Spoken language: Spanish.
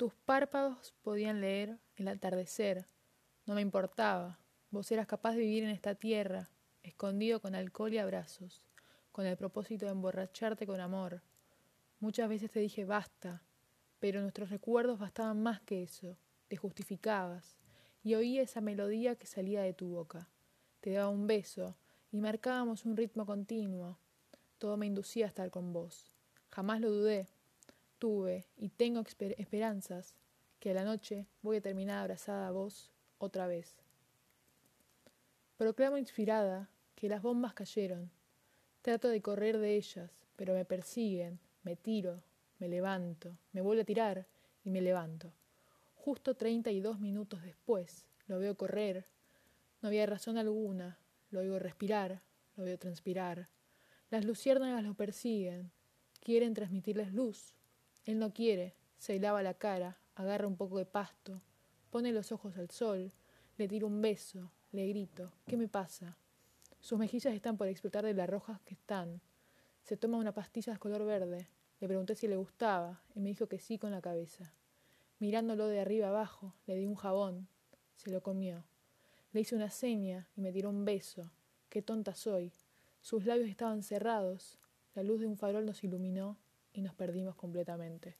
Tus párpados podían leer el atardecer. No me importaba. Vos eras capaz de vivir en esta tierra, escondido con alcohol y abrazos, con el propósito de emborracharte con amor. Muchas veces te dije basta, pero nuestros recuerdos bastaban más que eso. Te justificabas y oía esa melodía que salía de tu boca. Te daba un beso y marcábamos un ritmo continuo. Todo me inducía a estar con vos. Jamás lo dudé. Tuve y tengo esperanzas que a la noche voy a terminar abrazada a vos otra vez. Proclamo inspirada que las bombas cayeron. Trato de correr de ellas, pero me persiguen, me tiro, me levanto, me vuelvo a tirar y me levanto. Justo treinta y dos minutos después lo veo correr. No había razón alguna, lo oigo respirar, lo veo transpirar. Las luciérnagas lo persiguen, quieren transmitirles luz. Él no quiere, se lava la cara, agarra un poco de pasto, pone los ojos al sol, le tiro un beso, le grito, ¿qué me pasa? Sus mejillas están por explotar de las rojas que están. Se toma una pastilla de color verde. Le pregunté si le gustaba y me dijo que sí con la cabeza. Mirándolo de arriba abajo, le di un jabón. Se lo comió. Le hice una seña y me tiró un beso. Qué tonta soy. Sus labios estaban cerrados. La luz de un farol nos iluminó y nos perdimos completamente.